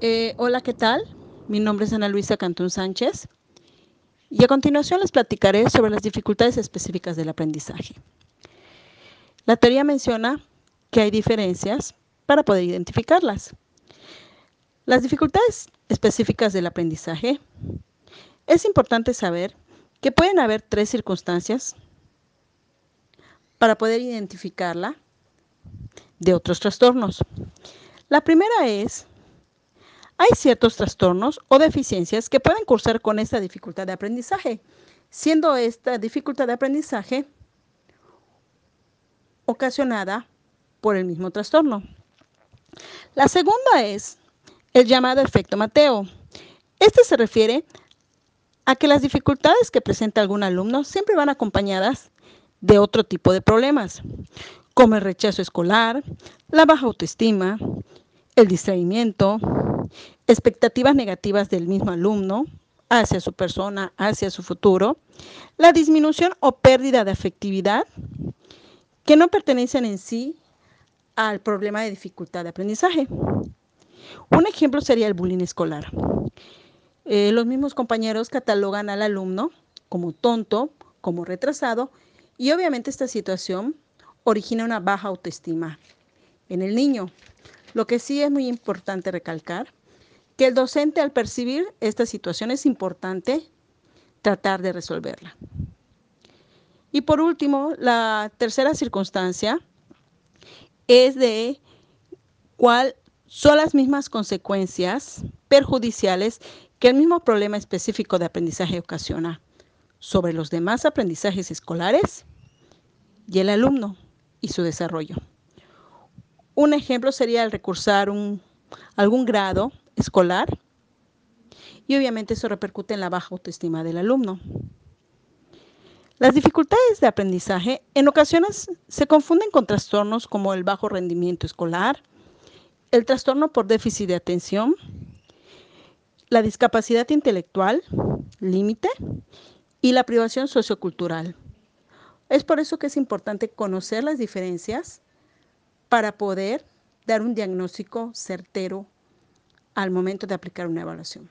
Eh, hola, ¿qué tal? Mi nombre es Ana Luisa Cantún Sánchez y a continuación les platicaré sobre las dificultades específicas del aprendizaje. La teoría menciona que hay diferencias para poder identificarlas. Las dificultades específicas del aprendizaje es importante saber que pueden haber tres circunstancias para poder identificarla de otros trastornos. La primera es, hay ciertos trastornos o deficiencias que pueden cursar con esta dificultad de aprendizaje, siendo esta dificultad de aprendizaje ocasionada por el mismo trastorno. La segunda es el llamado efecto Mateo. Este se refiere a que las dificultades que presenta algún alumno siempre van acompañadas de otro tipo de problemas, como el rechazo escolar, la baja autoestima, el distraimiento, expectativas negativas del mismo alumno hacia su persona, hacia su futuro, la disminución o pérdida de afectividad que no pertenecen en sí al problema de dificultad de aprendizaje. Un ejemplo sería el bullying escolar. Eh, los mismos compañeros catalogan al alumno como tonto, como retrasado, y obviamente esta situación origina una baja autoestima en el niño. Lo que sí es muy importante recalcar, que el docente al percibir esta situación es importante tratar de resolverla. Y por último, la tercera circunstancia es de cuál son las mismas consecuencias perjudiciales que el mismo problema específico de aprendizaje ocasiona sobre los demás aprendizajes escolares y el alumno y su desarrollo. Un ejemplo sería el recursar un, algún grado escolar y obviamente eso repercute en la baja autoestima del alumno. Las dificultades de aprendizaje en ocasiones se confunden con trastornos como el bajo rendimiento escolar, el trastorno por déficit de atención, la discapacidad intelectual, límite, y la privación sociocultural. Es por eso que es importante conocer las diferencias para poder dar un diagnóstico certero al momento de aplicar una evaluación.